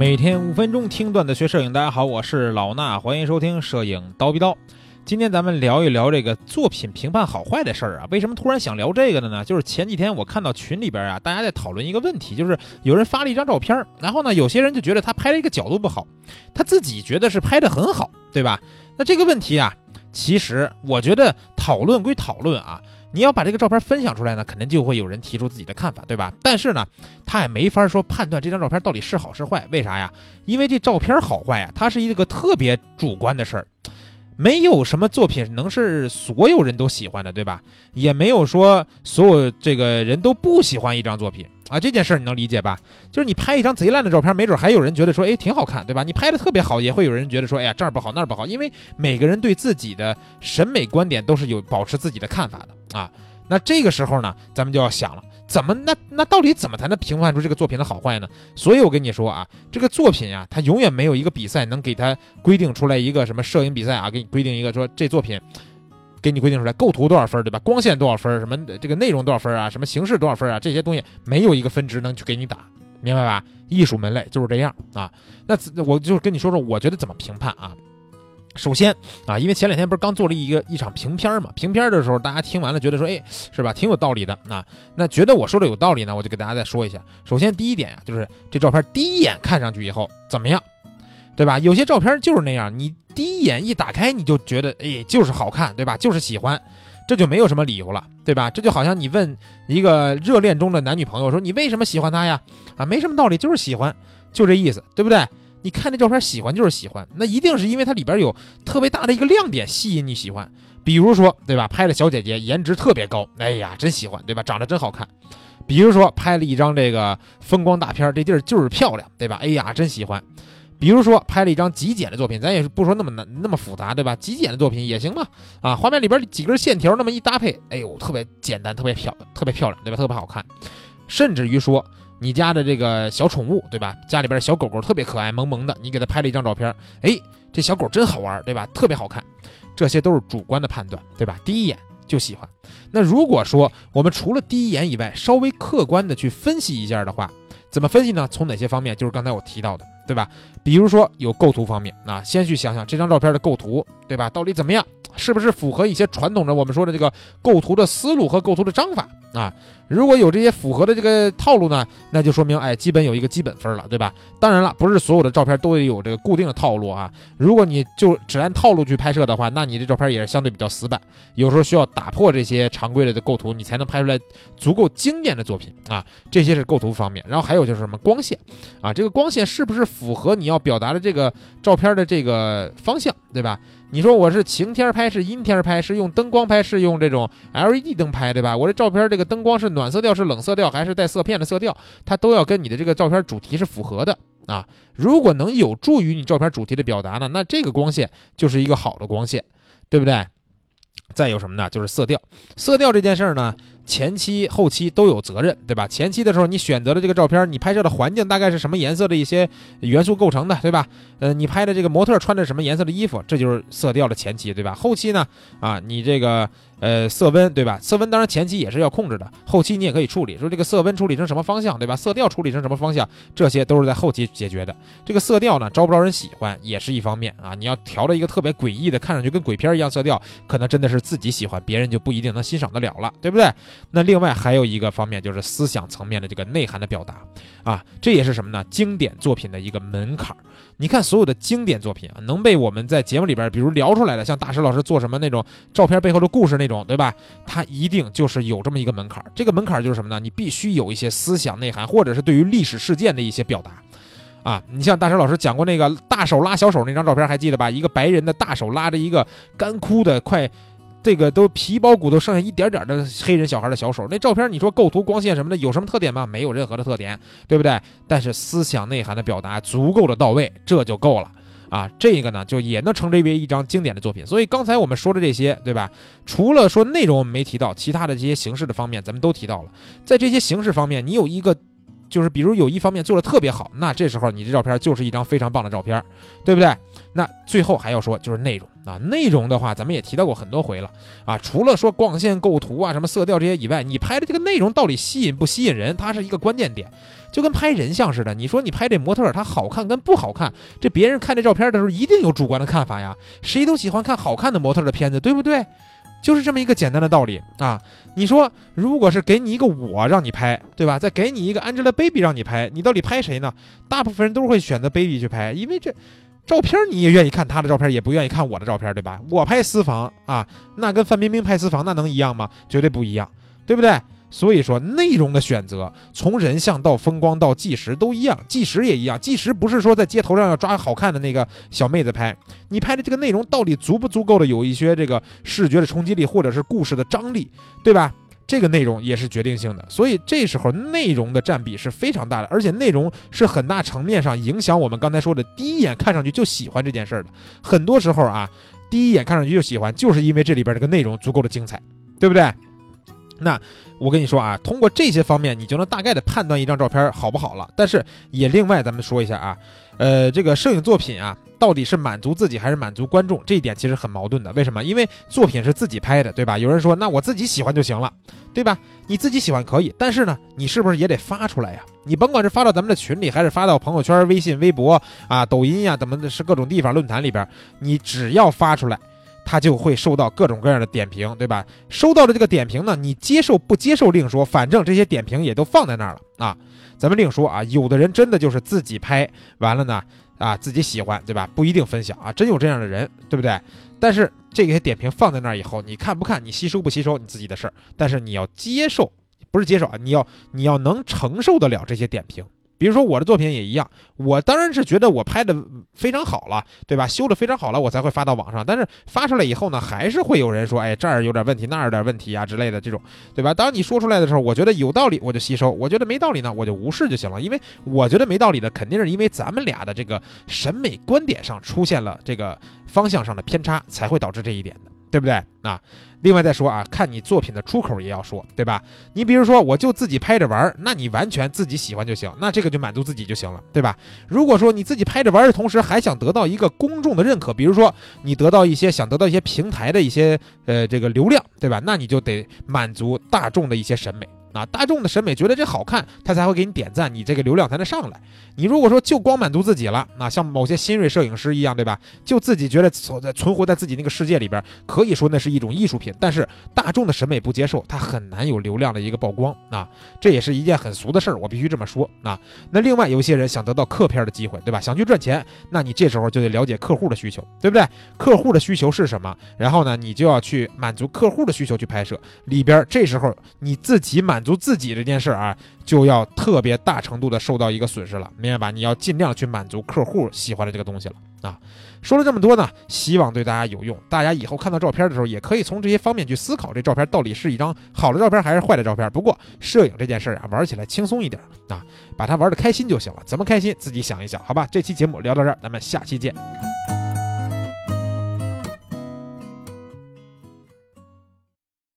每天五分钟听段子学摄影，大家好，我是老衲，欢迎收听摄影刀逼刀。今天咱们聊一聊这个作品评判好坏的事儿啊。为什么突然想聊这个的呢？就是前几天我看到群里边啊，大家在讨论一个问题，就是有人发了一张照片，然后呢，有些人就觉得他拍了一个角度不好，他自己觉得是拍的很好，对吧？那这个问题啊，其实我觉得讨论归讨论啊。你要把这个照片分享出来呢，肯定就会有人提出自己的看法，对吧？但是呢，他也没法说判断这张照片到底是好是坏，为啥呀？因为这照片好坏呀，它是一个特别主观的事儿，没有什么作品能是所有人都喜欢的，对吧？也没有说所有这个人都不喜欢一张作品。啊，这件事儿你能理解吧？就是你拍一张贼烂的照片，没准还有人觉得说，哎，挺好看，对吧？你拍的特别好，也会有人觉得说，哎呀，这儿不好，那儿不好。因为每个人对自己的审美观点都是有保持自己的看法的啊。那这个时候呢，咱们就要想了，怎么那那到底怎么才能评判出这个作品的好坏呢？所以我跟你说啊，这个作品呀，它永远没有一个比赛能给它规定出来一个什么摄影比赛啊，给你规定一个说这作品。给你规定出来，构图多少分，对吧？光线多少分，什么这个内容多少分啊？什么形式多少分啊？这些东西没有一个分值能去给你打，明白吧？艺术门类就是这样啊。那我就跟你说说，我觉得怎么评判啊？首先啊，因为前两天不是刚做了一个一场评片嘛，评片的时候大家听完了觉得说，哎，是吧？挺有道理的啊。那觉得我说的有道理呢，我就给大家再说一下。首先第一点啊，就是这照片第一眼看上去以后怎么样？对吧？有些照片就是那样，你第一眼一打开你就觉得，哎，就是好看，对吧？就是喜欢，这就没有什么理由了，对吧？这就好像你问一个热恋中的男女朋友说，你为什么喜欢他呀？啊，没什么道理，就是喜欢，就这意思，对不对？你看这照片喜欢就是喜欢，那一定是因为它里边有特别大的一个亮点吸引你喜欢，比如说，对吧？拍了小姐姐颜值特别高，哎呀，真喜欢，对吧？长得真好看。比如说拍了一张这个风光大片，这地儿就是漂亮，对吧？哎呀，真喜欢。比如说拍了一张极简的作品，咱也是不说那么难那么复杂，对吧？极简的作品也行吧。啊，画面里边几根线条那么一搭配，哎呦，特别简单，特别漂，特别漂亮，对吧？特别好看。甚至于说你家的这个小宠物，对吧？家里边小狗狗特别可爱，萌萌的，你给它拍了一张照片，哎，这小狗真好玩，对吧？特别好看。这些都是主观的判断，对吧？第一眼就喜欢。那如果说我们除了第一眼以外，稍微客观的去分析一下的话，怎么分析呢？从哪些方面？就是刚才我提到的。对吧？比如说有构图方面啊，先去想想这张照片的构图，对吧？到底怎么样？是不是符合一些传统的我们说的这个构图的思路和构图的章法啊？如果有这些符合的这个套路呢，那就说明哎，基本有一个基本分了，对吧？当然了，不是所有的照片都得有这个固定的套路啊。如果你就只按套路去拍摄的话，那你这照片也是相对比较死板，有时候需要打破这些常规的构图，你才能拍出来足够惊艳的作品啊。这些是构图方面，然后还有就是什么光线啊，这个光线是不是符合你要表达的这个照片的这个方向，对吧？你说我是晴天拍，是阴天拍，是用灯光拍，是用这种 LED 灯拍，对吧？我这照片这个灯光是暖色调，是冷色调，还是带色片的色调？它都要跟你的这个照片主题是符合的啊。如果能有助于你照片主题的表达呢，那这个光线就是一个好的光线，对不对？再有什么呢？就是色调，色调这件事儿呢。前期、后期都有责任，对吧？前期的时候，你选择的这个照片，你拍摄的环境大概是什么颜色的一些元素构成的，对吧？呃，你拍的这个模特穿着什么颜色的衣服，这就是色调的前期，对吧？后期呢，啊，你这个。呃，色温对吧？色温当然前期也是要控制的，后期你也可以处理，说这个色温处理成什么方向，对吧？色调处理成什么方向，这些都是在后期解决的。这个色调呢，招不招人喜欢也是一方面啊。你要调了一个特别诡异的，看上去跟鬼片一样色调，可能真的是自己喜欢，别人就不一定能欣赏得了了，对不对？那另外还有一个方面就是思想层面的这个内涵的表达啊，这也是什么呢？经典作品的一个门槛。你看所有的经典作品啊，能被我们在节目里边比如聊出来的，像大师老师做什么那种照片背后的故事那种，对吧？它一定就是有这么一个门槛儿，这个门槛儿就是什么呢？你必须有一些思想内涵，或者是对于历史事件的一些表达，啊，你像大师老师讲过那个大手拉小手那张照片，还记得吧？一个白人的大手拉着一个干枯的快，这个都皮包骨头剩下一点点的黑人小孩的小手，那照片你说构图光线什么的有什么特点吗？没有任何的特点，对不对？但是思想内涵的表达足够的到位，这就够了。啊，这个呢就也能称之为一张经典的作品。所以刚才我们说的这些，对吧？除了说内容我们没提到，其他的这些形式的方面咱们都提到了。在这些形式方面，你有一个就是比如有一方面做的特别好，那这时候你这照片就是一张非常棒的照片，对不对？那最后还要说就是内容啊，内容的话咱们也提到过很多回了啊，除了说光线构图啊、什么色调这些以外，你拍的这个内容到底吸引不吸引人，它是一个关键点，就跟拍人像似的，你说你拍这模特他好看跟不好看，这别人看这照片的时候一定有主观的看法呀，谁都喜欢看好看的模特的片子，对不对？就是这么一个简单的道理啊！你说，如果是给你一个我让你拍，对吧？再给你一个 Angelababy 让你拍，你到底拍谁呢？大部分人都会选择 Baby 去拍，因为这照片你也愿意看她的照片，也不愿意看我的照片，对吧？我拍私房啊，那跟范冰冰拍私房那能一样吗？绝对不一样，对不对？所以说，内容的选择，从人像到风光到纪实都一样，纪实也一样。纪实不是说在街头上要抓好看的那个小妹子拍，你拍的这个内容到底足不足够的有一些这个视觉的冲击力，或者是故事的张力，对吧？这个内容也是决定性的。所以这时候内容的占比是非常大的，而且内容是很大层面上影响我们刚才说的第一眼看上去就喜欢这件事儿的。很多时候啊，第一眼看上去就喜欢，就是因为这里边这个内容足够的精彩，对不对？那我跟你说啊，通过这些方面，你就能大概的判断一张照片好不好了。但是也另外咱们说一下啊，呃，这个摄影作品啊，到底是满足自己还是满足观众，这一点其实很矛盾的。为什么？因为作品是自己拍的，对吧？有人说，那我自己喜欢就行了，对吧？你自己喜欢可以，但是呢，你是不是也得发出来呀？你甭管是发到咱们的群里，还是发到朋友圈、微信、微博啊、抖音呀，怎么的，是各种地方论坛里边，你只要发出来。他就会收到各种各样的点评，对吧？收到的这个点评呢，你接受不接受另说，反正这些点评也都放在那儿了啊。咱们另说啊，有的人真的就是自己拍完了呢，啊，自己喜欢，对吧？不一定分享啊，真有这样的人，对不对？但是这些点评放在那儿以后，你看不看，你吸收不吸收，你自己的事儿。但是你要接受，不是接受啊，你要你要能承受得了这些点评。比如说我的作品也一样，我当然是觉得我拍的非常好了，对吧？修的非常好了，我才会发到网上。但是发出来以后呢，还是会有人说，哎，这儿有点问题，那儿有点问题啊之类的这种，对吧？当你说出来的时候，我觉得有道理，我就吸收；我觉得没道理呢，我就无视就行了。因为我觉得没道理的，肯定是因为咱们俩的这个审美观点上出现了这个方向上的偏差，才会导致这一点的。对不对啊？另外再说啊，看你作品的出口也要说，对吧？你比如说，我就自己拍着玩，那你完全自己喜欢就行，那这个就满足自己就行了，对吧？如果说你自己拍着玩的同时，还想得到一个公众的认可，比如说你得到一些想得到一些平台的一些呃这个流量，对吧？那你就得满足大众的一些审美。啊，大众的审美觉得这好看，他才会给你点赞，你这个流量才能上来。你如果说就光满足自己了，那像某些新锐摄影师一样，对吧？就自己觉得所在存活在自己那个世界里边，可以说那是一种艺术品。但是大众的审美不接受，他很难有流量的一个曝光啊。这也是一件很俗的事儿，我必须这么说啊。那另外有一些人想得到客片的机会，对吧？想去赚钱，那你这时候就得了解客户的需求，对不对？客户的需求是什么？然后呢，你就要去满足客户的需求去拍摄。里边这时候你自己满。满足自己这件事儿啊，就要特别大程度的受到一个损失了，明白吧？你要尽量去满足客户喜欢的这个东西了啊。说了这么多呢，希望对大家有用。大家以后看到照片的时候，也可以从这些方面去思考，这照片到底是一张好的照片还是坏的照片。不过摄影这件事儿啊，玩起来轻松一点啊，把它玩的开心就行了。怎么开心，自己想一想，好吧？这期节目聊到这儿，咱们下期见。